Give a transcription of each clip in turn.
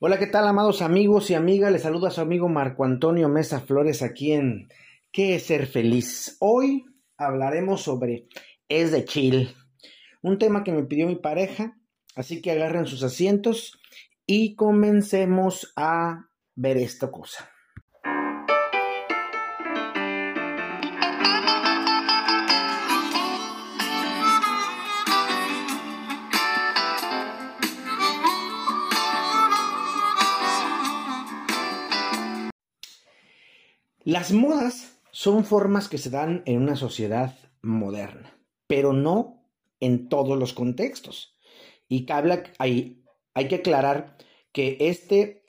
Hola, ¿qué tal, amados amigos y amigas? Les saluda su amigo Marco Antonio Mesa Flores aquí en ¿Qué es ser feliz? Hoy hablaremos sobre es de chill, un tema que me pidió mi pareja, así que agarren sus asientos y comencemos a ver esta cosa. Las modas son formas que se dan en una sociedad moderna, pero no en todos los contextos. Y hay, hay que aclarar que este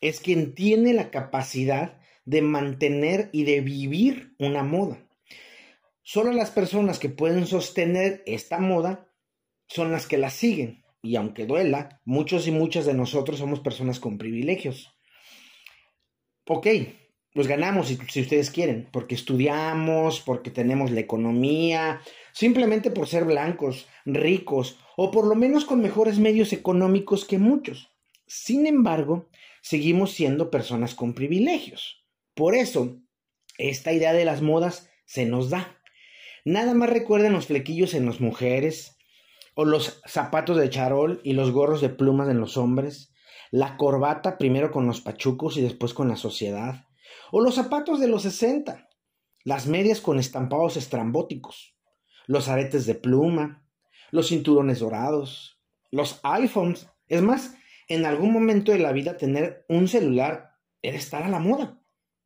es quien tiene la capacidad de mantener y de vivir una moda. Solo las personas que pueden sostener esta moda son las que la siguen. Y aunque duela, muchos y muchas de nosotros somos personas con privilegios. Ok, los ganamos si, si, ustedes quieren, porque estudiamos, porque tenemos la economía, simplemente por ser blancos, ricos o por lo menos con mejores medios económicos que muchos. Sin embargo, seguimos siendo personas con privilegios. Por eso, esta idea de las modas se nos da. Nada más recuerden los flequillos en las mujeres, o los zapatos de charol y los gorros de plumas en los hombres, la corbata primero con los pachucos y después con la sociedad, o los zapatos de los 60, las medias con estampados estrambóticos, los aretes de pluma, los cinturones dorados, los iPhones. Es más, en algún momento de la vida tener un celular era estar a la moda,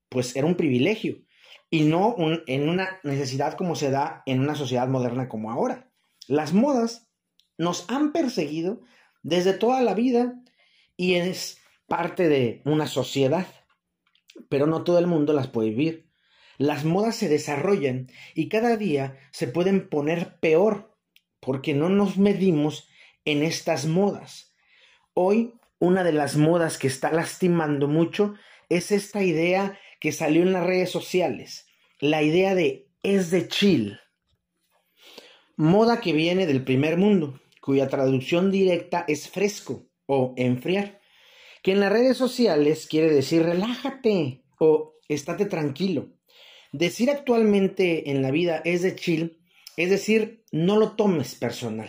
pues era un privilegio y no en una necesidad como se da en una sociedad moderna como ahora. Las modas nos han perseguido desde toda la vida y es parte de una sociedad pero no todo el mundo las puede vivir. Las modas se desarrollan y cada día se pueden poner peor porque no nos medimos en estas modas. Hoy una de las modas que está lastimando mucho es esta idea que salió en las redes sociales, la idea de es de chill. Moda que viene del primer mundo, cuya traducción directa es fresco o enfriar que en las redes sociales quiere decir relájate o estate tranquilo. Decir actualmente en la vida es de chill, es decir, no lo tomes personal.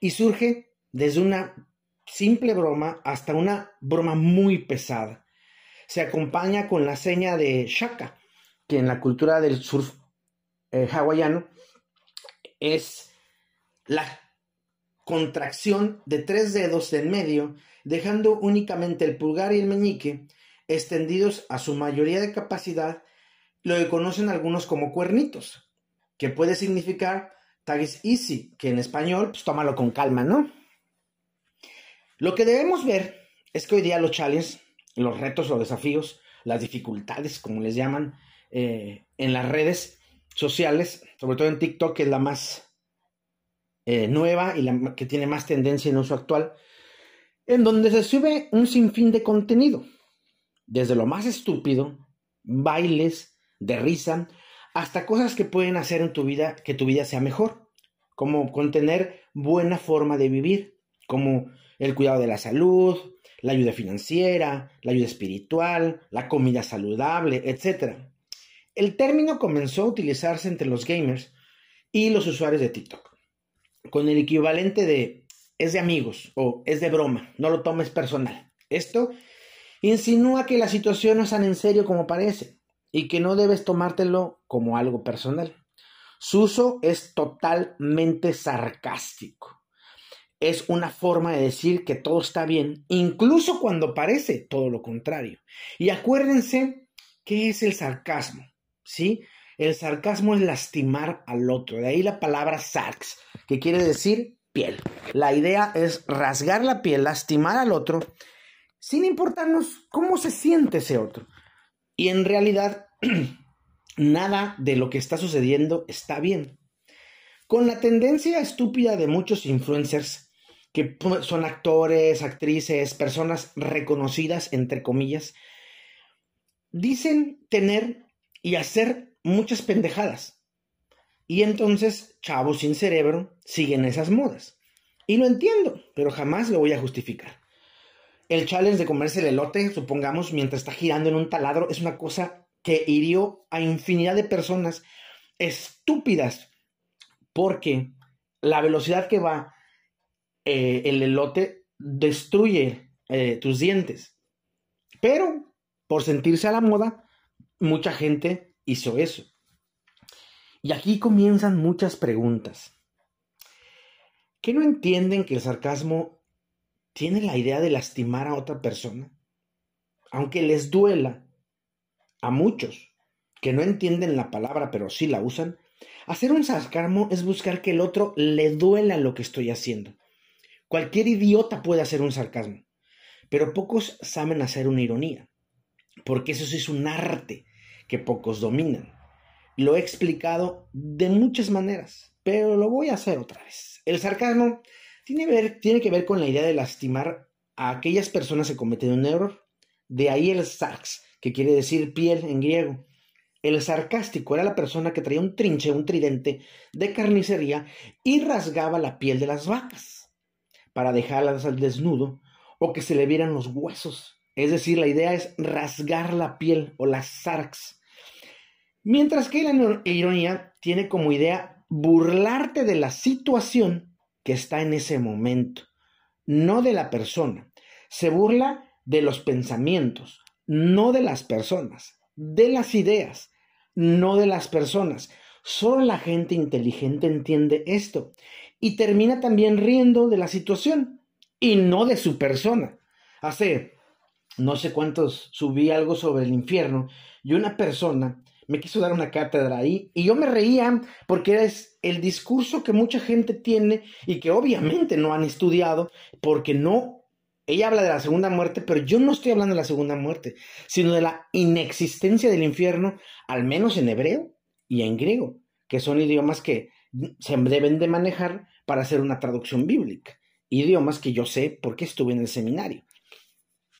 Y surge desde una simple broma hasta una broma muy pesada. Se acompaña con la seña de shaka, que en la cultura del surf eh, hawaiano es la contracción de tres dedos en medio dejando únicamente el pulgar y el meñique extendidos a su mayoría de capacidad, lo que conocen algunos como cuernitos, que puede significar tagis easy, que en español, pues tómalo con calma, ¿no? Lo que debemos ver es que hoy día los challenges, los retos o desafíos, las dificultades, como les llaman, eh, en las redes sociales, sobre todo en TikTok, que es la más eh, nueva y la que tiene más tendencia en uso actual, en donde se sube un sinfín de contenido, desde lo más estúpido, bailes, de risa, hasta cosas que pueden hacer en tu vida que tu vida sea mejor, como contener buena forma de vivir, como el cuidado de la salud, la ayuda financiera, la ayuda espiritual, la comida saludable, etc. El término comenzó a utilizarse entre los gamers y los usuarios de TikTok, con el equivalente de es de amigos o es de broma, no lo tomes personal. Esto insinúa que la situación no es tan en serio como parece y que no debes tomártelo como algo personal. Su uso es totalmente sarcástico. Es una forma de decir que todo está bien, incluso cuando parece todo lo contrario. Y acuérdense qué es el sarcasmo, ¿sí? El sarcasmo es lastimar al otro, de ahí la palabra sarx, que quiere decir piel. La idea es rasgar la piel, lastimar al otro, sin importarnos cómo se siente ese otro. Y en realidad, nada de lo que está sucediendo está bien. Con la tendencia estúpida de muchos influencers, que son actores, actrices, personas reconocidas, entre comillas, dicen tener y hacer muchas pendejadas. Y entonces, chavos sin cerebro siguen esas modas. Y lo entiendo, pero jamás lo voy a justificar. el challenge de comerse el elote, supongamos, mientras está girando en un taladro, es una cosa que hirió a infinidad de personas estúpidas, porque la velocidad que va eh, el elote destruye eh, tus dientes. Pero, por sentirse a la moda, mucha gente hizo eso. Y aquí comienzan muchas preguntas. ¿Qué no entienden que el sarcasmo tiene la idea de lastimar a otra persona? Aunque les duela a muchos que no entienden la palabra pero sí la usan, hacer un sarcasmo es buscar que el otro le duela lo que estoy haciendo. Cualquier idiota puede hacer un sarcasmo, pero pocos saben hacer una ironía, porque eso sí es un arte que pocos dominan. Lo he explicado de muchas maneras, pero lo voy a hacer otra vez. El sarcasmo tiene, tiene que ver con la idea de lastimar a aquellas personas que cometen un error. De ahí el sarx, que quiere decir piel en griego. El sarcástico era la persona que traía un trinche, un tridente de carnicería y rasgaba la piel de las vacas para dejarlas al desnudo o que se le vieran los huesos. Es decir, la idea es rasgar la piel o las sarx. Mientras que la ironía tiene como idea burlarte de la situación que está en ese momento, no de la persona. Se burla de los pensamientos, no de las personas, de las ideas, no de las personas. Solo la gente inteligente entiende esto y termina también riendo de la situación y no de su persona. Hace no sé cuántos subí algo sobre el infierno y una persona me quiso dar una cátedra ahí y yo me reía porque es el discurso que mucha gente tiene y que obviamente no han estudiado porque no ella habla de la segunda muerte, pero yo no estoy hablando de la segunda muerte, sino de la inexistencia del infierno, al menos en hebreo y en griego, que son idiomas que se deben de manejar para hacer una traducción bíblica, idiomas que yo sé porque estuve en el seminario.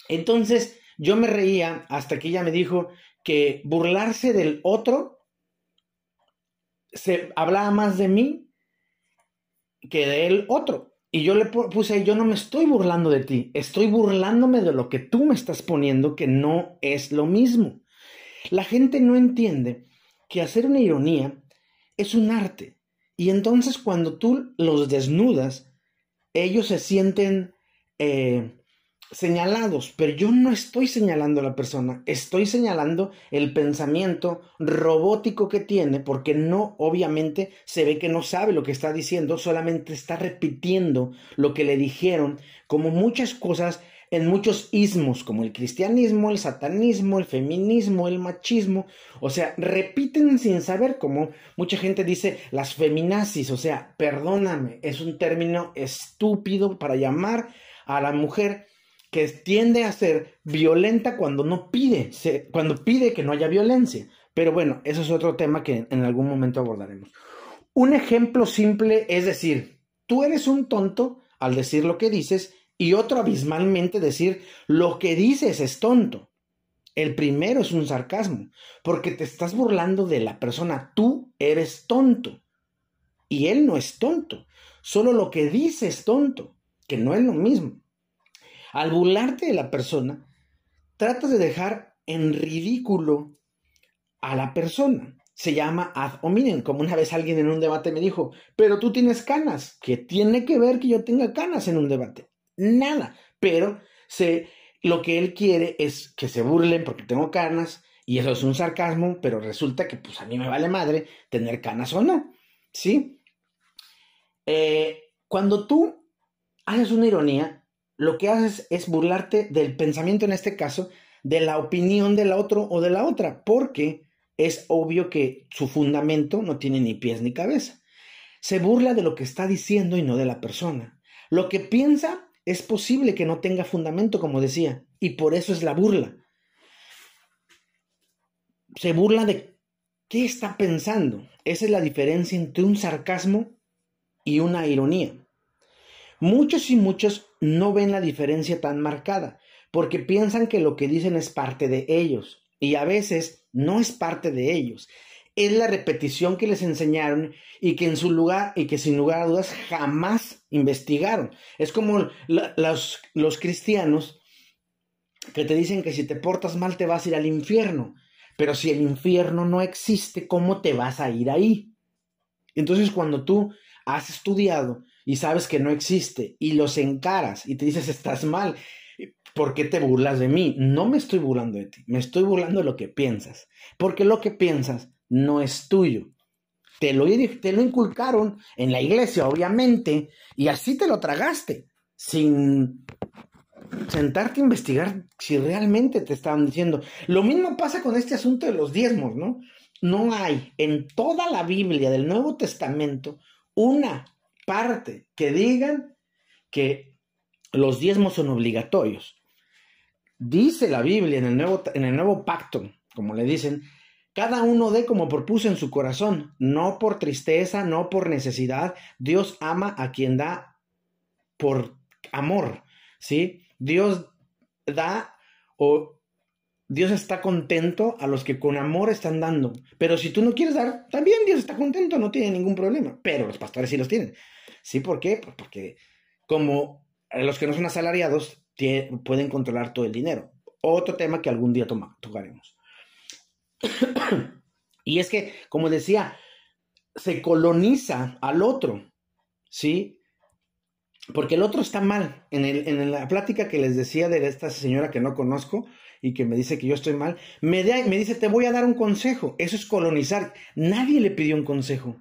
Entonces, yo me reía hasta que ella me dijo, que burlarse del otro se hablaba más de mí que del otro. Y yo le puse, yo no me estoy burlando de ti, estoy burlándome de lo que tú me estás poniendo, que no es lo mismo. La gente no entiende que hacer una ironía es un arte. Y entonces cuando tú los desnudas, ellos se sienten eh, señalados, pero yo no estoy señalando a la persona, estoy señalando el pensamiento robótico que tiene, porque no, obviamente, se ve que no sabe lo que está diciendo, solamente está repitiendo lo que le dijeron, como muchas cosas en muchos ismos, como el cristianismo, el satanismo, el feminismo, el machismo, o sea, repiten sin saber, como mucha gente dice, las feminazis, o sea, perdóname, es un término estúpido para llamar a la mujer que tiende a ser violenta cuando no pide, cuando pide que no haya violencia. Pero bueno, eso es otro tema que en algún momento abordaremos. Un ejemplo simple es decir, tú eres un tonto al decir lo que dices y otro abismalmente decir lo que dices es tonto. El primero es un sarcasmo, porque te estás burlando de la persona. Tú eres tonto. Y él no es tonto. Solo lo que dice es tonto, que no es lo mismo. Al burlarte de la persona, tratas de dejar en ridículo a la persona. Se llama ad hominem, como una vez alguien en un debate me dijo, pero tú tienes canas. ¿Qué tiene que ver que yo tenga canas en un debate? Nada. Pero se, lo que él quiere es que se burlen porque tengo canas y eso es un sarcasmo, pero resulta que pues a mí me vale madre tener canas o no. ¿Sí? Eh, cuando tú haces una ironía, lo que haces es burlarte del pensamiento, en este caso, de la opinión del otro o de la otra, porque es obvio que su fundamento no tiene ni pies ni cabeza. Se burla de lo que está diciendo y no de la persona. Lo que piensa es posible que no tenga fundamento, como decía, y por eso es la burla. Se burla de qué está pensando. Esa es la diferencia entre un sarcasmo y una ironía. Muchos y muchos no ven la diferencia tan marcada, porque piensan que lo que dicen es parte de ellos, y a veces no es parte de ellos. Es la repetición que les enseñaron y que en su lugar y que sin lugar a dudas jamás investigaron. Es como los, cristianos que te dicen que si te portas mal te vas a ir al infierno. Pero si el infierno no existe, ¿cómo te vas a ir ahí? Entonces cuando tú has estudiado y sabes que no existe y los encaras y te dices estás mal, ¿por qué te burlas de mí? No me estoy burlando de ti, me estoy burlando de lo que piensas, porque lo que piensas no es tuyo. Te lo, te lo inculcaron en la iglesia, obviamente, y así te lo tragaste, sin sentarte a investigar si realmente te estaban diciendo. Lo mismo pasa con este asunto de los diezmos, ¿no? No hay en toda la Biblia del Nuevo Testamento una parte que digan que los diezmos son obligatorios. Dice la Biblia en el nuevo, en el nuevo pacto, como le dicen, cada uno dé como propuso en su corazón, no por tristeza, no por necesidad. Dios ama a quien da por amor, ¿sí? Dios da o Dios está contento a los que con amor están dando. Pero si tú no quieres dar, también Dios está contento, no tiene ningún problema. Pero los pastores sí los tienen. ¿Sí? ¿Por qué? Pues porque como los que no son asalariados pueden controlar todo el dinero. Otro tema que algún día tocaremos. y es que, como decía, se coloniza al otro. ¿Sí? Porque el otro está mal. En la plática que les decía de esta señora que no conozco y que me dice que yo estoy mal, me, me dice, te voy a dar un consejo. Eso es colonizar. Nadie le pidió un consejo.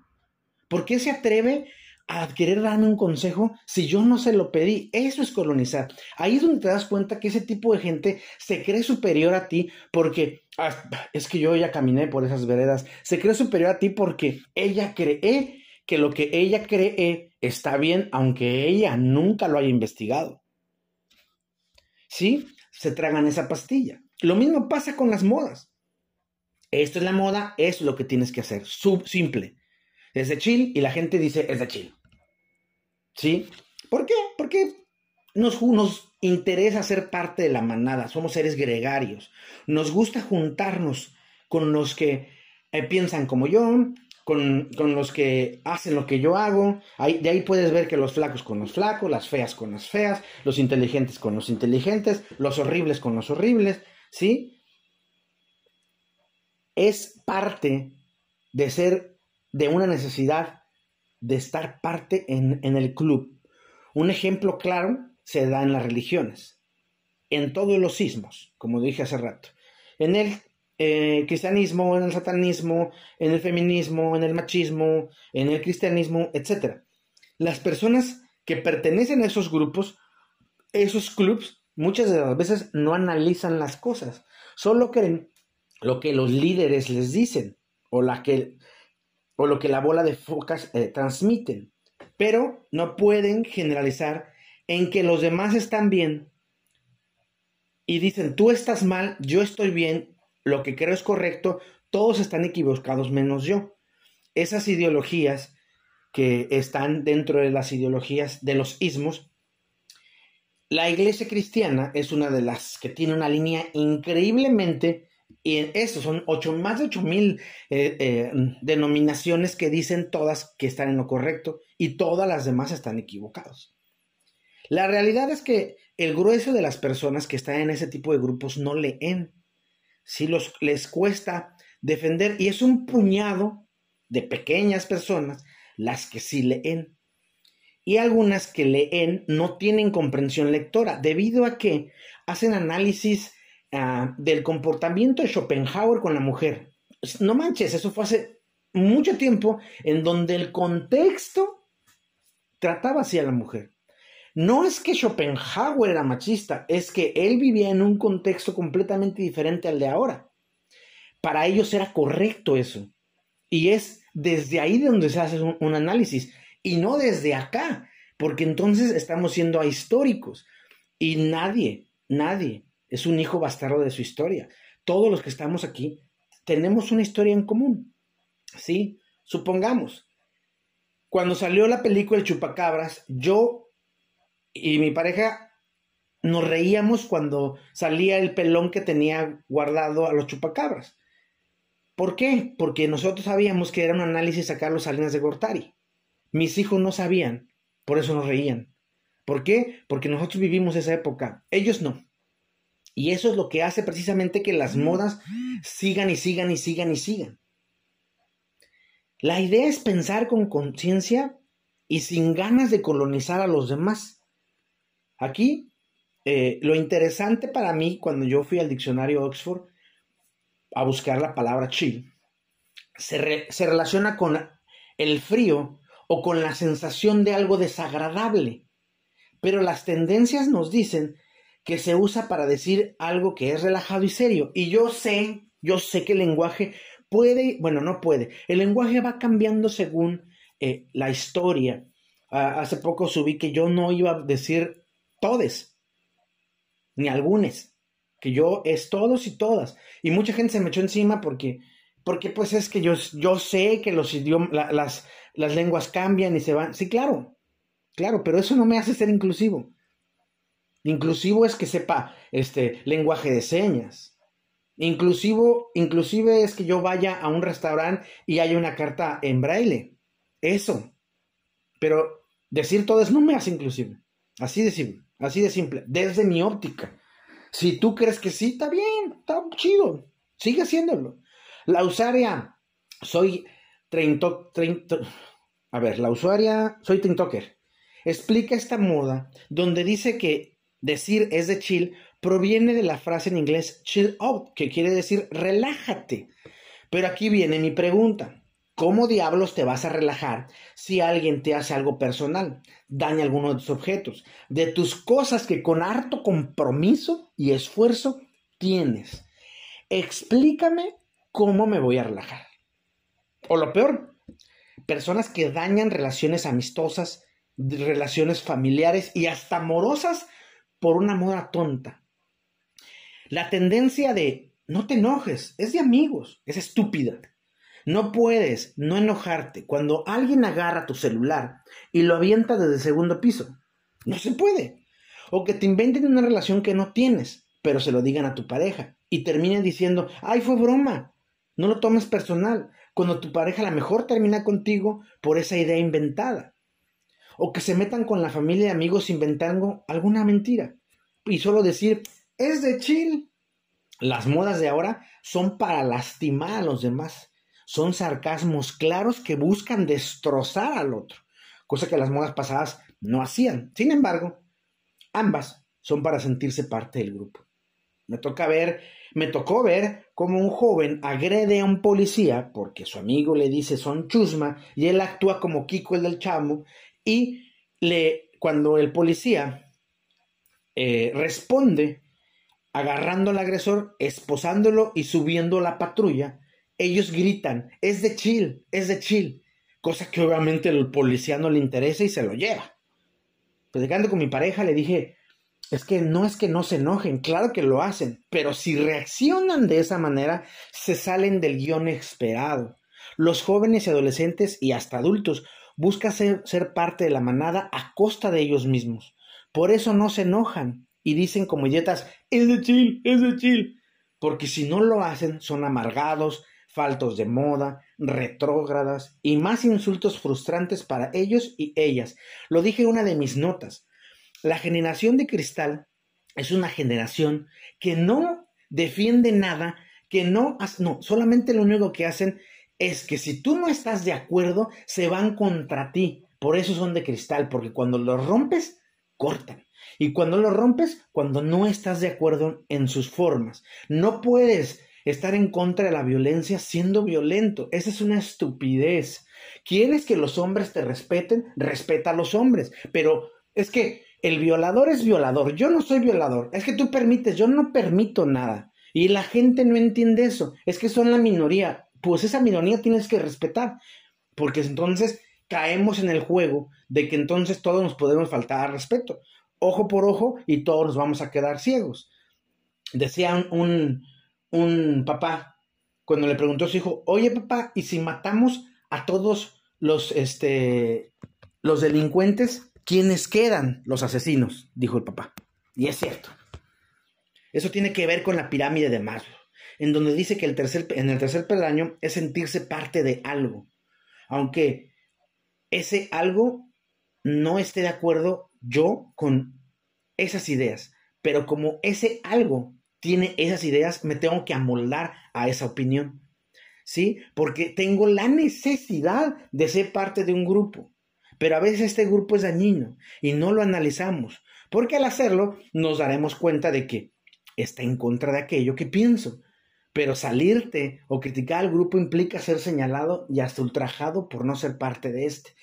¿Por qué se atreve a querer darme un consejo si yo no se lo pedí. Eso es colonizar. Ahí es donde te das cuenta que ese tipo de gente se cree superior a ti porque ah, es que yo ya caminé por esas veredas. Se cree superior a ti porque ella cree que lo que ella cree está bien, aunque ella nunca lo haya investigado. ¿Sí? Se tragan esa pastilla. Lo mismo pasa con las modas. Esto es la moda, es lo que tienes que hacer. Simple. Es de chill y la gente dice es de chill. ¿Sí? ¿Por qué? Porque nos, nos interesa ser parte de la manada. Somos seres gregarios. Nos gusta juntarnos con los que eh, piensan como yo, con, los que hacen lo que yo hago. Ahí, de ahí puedes ver que los flacos con los flacos, las feas con las feas, los inteligentes con los inteligentes, los horribles con los horribles, ¿sí? Es parte de ser, de una necesidad de estar parte en, en el club. Un ejemplo claro se da en las religiones, en todos los sismos, como dije hace rato. En el eh, cristianismo, en el satanismo, en el feminismo, en el machismo, en el cristianismo, etc. Las personas que pertenecen a esos grupos, esos clubs, muchas de las veces no analizan las cosas, solo creen lo que los líderes les dicen o, la que, o lo que la bola de focas eh, transmiten, pero no pueden generalizar en que los demás están bien y dicen, tú estás mal, yo estoy bien lo que creo es correcto, todos están equivocados menos yo. Esas ideologías que están dentro de las ideologías de los ismos, la iglesia cristiana es una de las que tiene una línea increíblemente, y eso son ocho, más de ocho mil eh, eh, denominaciones que dicen todas que están en lo correcto y todas las demás están equivocados. La realidad es que el grueso de las personas que están en ese tipo de grupos no leen si los, les cuesta defender y es un puñado de pequeñas personas las que sí leen. Y algunas que leen no tienen comprensión lectora debido a que hacen análisis ah, del comportamiento de Schopenhauer con la mujer. No manches, eso fue hace mucho tiempo en donde el contexto trataba así a la mujer. No es que Schopenhauer era machista, es que él vivía en un contexto completamente diferente al de ahora. Para ellos era correcto eso. Y es desde ahí de donde se hace un, análisis y no desde acá, porque entonces estamos siendo ahistóricos y nadie, nadie es un hijo bastardo de su historia. Todos los que estamos aquí tenemos una historia en común. ¿Sí? Supongamos, cuando salió la película El Chupacabras, yo y mi pareja nos reíamos cuando salía el pelón que tenía guardado a los chupacabras. ¿Por qué? Porque nosotros sabíamos que era un análisis a Carlos Salinas de Gortari. Mis hijos no sabían, por eso nos reían. ¿Por qué? Porque nosotros vivimos esa época, ellos no. Y eso es lo que hace precisamente que las modas sigan y sigan y sigan y sigan. La idea es pensar con conciencia y sin ganas de colonizar a los demás. Aquí, eh, lo interesante para mí cuando yo fui al diccionario Oxford a buscar la palabra chill, se, se relaciona con el frío o con la sensación de algo desagradable. Pero las tendencias nos dicen que se usa para decir algo que es relajado y serio. Y yo sé, yo sé que el lenguaje puede, bueno, no puede, el lenguaje va cambiando según eh, la historia. hace poco subí que yo no iba a decir todes, ni algunos, que yo es todos y todas. Y mucha gente se me echó encima porque, porque pues es que yo, yo sé que los idiomas, las, las lenguas cambian y se van. Sí, claro, claro, pero eso no me hace ser inclusivo. Inclusivo es que sepa este lenguaje de señas. Inclusivo, inclusive es que yo vaya a un restaurante y haya una carta en braille. Eso. Pero decir todo eso no me hace inclusivo. Así de simple, así de simple, desde mi óptica. Si tú crees que sí, está bien, está chido. Sigue haciéndolo. La usuaria, soy 30, 30 a ver, la usuaria, soy TikToker, explica esta moda donde dice que decir es de chill proviene de la frase en inglés chill out, que quiere decir relájate. Pero aquí viene mi pregunta. ¿Cómo diablos te vas a relajar si alguien te hace algo personal, daña alguno de tus objetos, de tus cosas que con harto compromiso y esfuerzo tienes? Explícame cómo me voy a relajar. O lo peor, personas que dañan relaciones amistosas, relaciones familiares y hasta amorosas por una moda tonta. La tendencia de no te enojes es de amigos, es estúpida. No puedes no enojarte cuando alguien agarra tu celular y lo avienta desde el segundo piso. No se puede. O que te inventen una relación que no tienes, pero se lo digan a tu pareja y terminen diciendo, ay, fue broma. No lo tomes personal, cuando tu pareja a lo mejor termina contigo por esa idea inventada o que se metan con la familia y amigos inventando alguna mentira y solo decir, es de chill. Las modas de ahora son para lastimar a los demás. Son sarcasmos claros que buscan destrozar al otro, cosa que las modas pasadas no hacían. Sin embargo, ambas son para sentirse parte del grupo. Me toca ver, me tocó ver cómo un joven agrede a un policía porque su amigo le dice son chusma y él actúa como Kiko el del chamo y le, cuando el policía eh, responde agarrando al agresor, esposándolo y subiendo la patrulla, ellos gritan, es de chill, es de chill, cosa que obviamente el policía no le interesa y se lo lleva. Platicando con mi pareja le dije, es que no es que no se enojen, claro que lo hacen, pero si reaccionan de esa manera, se salen del guion esperado. Los jóvenes y adolescentes y hasta adultos busca ser, parte de la manada a costa de ellos mismos. Por eso no se enojan y dicen como idiotas, es de chill, es de chill. Porque si no lo hacen, son amargados, faltos de moda, retrógradas y más insultos frustrantes para ellos y ellas. Lo dije en una de mis notas. La generación de cristal es una generación que no defiende nada, que no, no, solamente lo único que hacen es que si tú no estás de acuerdo, se van contra ti. Por eso son de cristal, porque cuando los rompes, cortan. Y cuando los rompes, cuando no estás de acuerdo en sus formas. No puedes estar en contra de la violencia siendo violento. Esa es una estupidez. ¿Quieres que los hombres te respeten? Respeta a los hombres. Pero es que el violador es violador. Yo no soy violador. Es que tú permites. Yo no permito nada. Y la gente no entiende eso. Es que son la minoría pues esa minoría tienes que respetar, porque entonces caemos en el juego de que entonces todos nos podemos faltar al respeto, ojo por ojo, y todos nos vamos a quedar ciegos. Decía un, un papá, cuando le preguntó a su hijo, oye papá, ¿y si matamos a todos los, este, los delincuentes, quiénes quedan los asesinos? Dijo el papá. Y es cierto. Eso tiene que ver con la pirámide de Maslow en donde dice que el tercer, en el tercer peldaño es sentirse parte de algo, aunque ese algo no esté de acuerdo yo con esas ideas, pero como ese algo tiene esas ideas, me tengo que amoldar a esa opinión. ¿Sí? Porque tengo la necesidad de ser parte de un grupo. Pero a veces este grupo es dañino y no lo analizamos. Porque al hacerlo nos daremos cuenta de que está en contra de aquello que pienso. Pero salirte o criticar al grupo implica ser señalado y hasta ultrajado por no ser parte de este.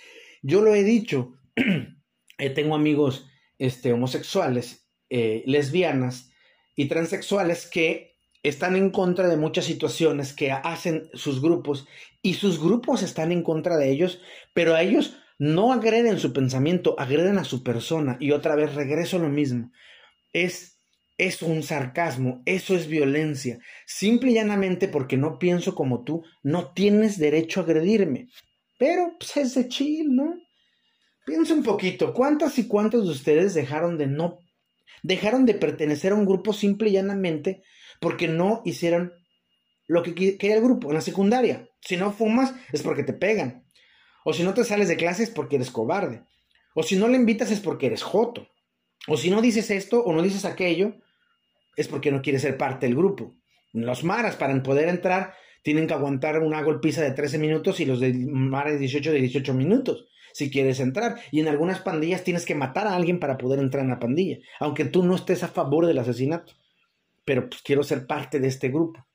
Yo lo he dicho, eh, tengo amigos este, homosexuales, eh, lesbianas y transexuales que están en contra de muchas situaciones que hacen sus grupos y sus grupos están en contra de ellos, pero a ellos no agreden su pensamiento, agreden a su persona y otra vez regreso a lo mismo. Es es un sarcasmo, eso es violencia. Simple y llanamente porque no pienso como tú, no tienes derecho a agredirme. Pero pues es de chill, ¿no? Piensa un poquito, ¿cuántas y cuántos de ustedes dejaron de no dejaron de pertenecer a un grupo simple y llanamente porque no hicieron lo que quería el grupo en la secundaria? Si no fumas es porque te pegan. O si no te sales de clase es porque eres cobarde. O si no le invitas es porque eres joto. O si no dices esto o no dices aquello es porque no quieres ser parte del grupo. Los maras para poder entrar tienen que aguantar una golpiza de 13 minutos y los de maras 18 de 18 minutos si quieres entrar. Y en algunas pandillas tienes que matar a alguien para poder entrar en la pandilla, aunque tú no estés a favor del asesinato. Pero pues quiero ser parte de este grupo.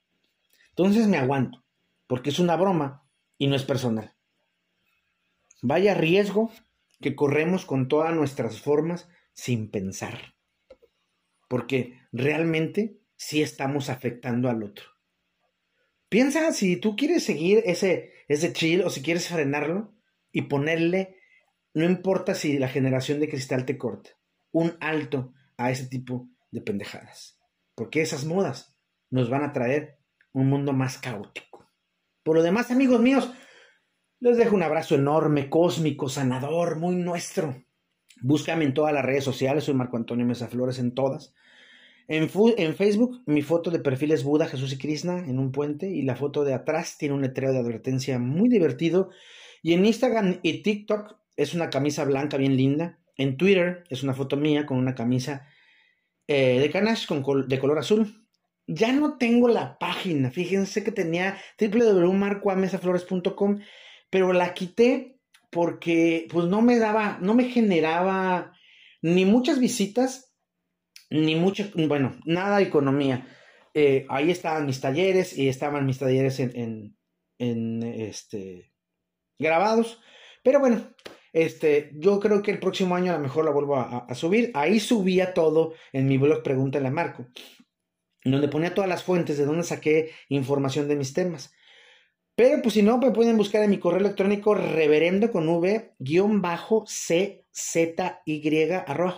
Entonces me aguanto, porque es una broma y no es personal. Vaya riesgo que corremos con todas nuestras formas sin pensar. Porque realmente sí estamos afectando al otro. Piensa si tú quieres seguir ese, ese chill o si quieres frenarlo y ponerle, no importa si la generación de cristal te corta, un alto a ese tipo de pendejadas. Porque esas modas nos van a traer un mundo más caótico. Por lo demás, amigos míos, les dejo un abrazo enorme, cósmico, sanador, muy nuestro. Búscame en todas las redes sociales, soy Marco Antonio Mesa Flores en todas. En, en, Facebook, mi foto de perfil es Buda, Jesús y Krishna en un puente y la foto de atrás tiene un letrero de advertencia muy divertido. Y en Instagram y TikTok es una camisa blanca bien linda. En Twitter es una foto mía con una camisa eh, de canache con de color azul. Ya no tengo la página, fíjense que tenía www.marcoamesaflores.com, pero la quité porque pues no me daba, no me generaba ni muchas visitas ni mucha, bueno, nada de economía. Eh, ahí estaban mis talleres y estaban mis talleres en, en, este, grabados. Pero bueno, este, yo creo que el próximo año a lo mejor la vuelvo a, subir. Ahí subía todo en mi blog Pregúntale a Marco, donde ponía todas las fuentes de donde saqué información de mis temas. Pero pues si no, me pueden buscar en mi correo electrónico reverendo con v guion bajo c z y arroba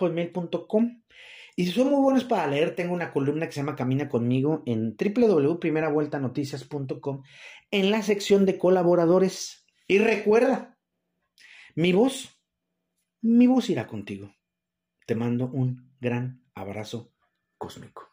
y si son muy buenos para leer, tengo una columna que se llama Camina conmigo en www.primeravueltanoticias.com en la sección de colaboradores. Y recuerda, mi voz, mi voz irá contigo. Te mando un gran abrazo cósmico.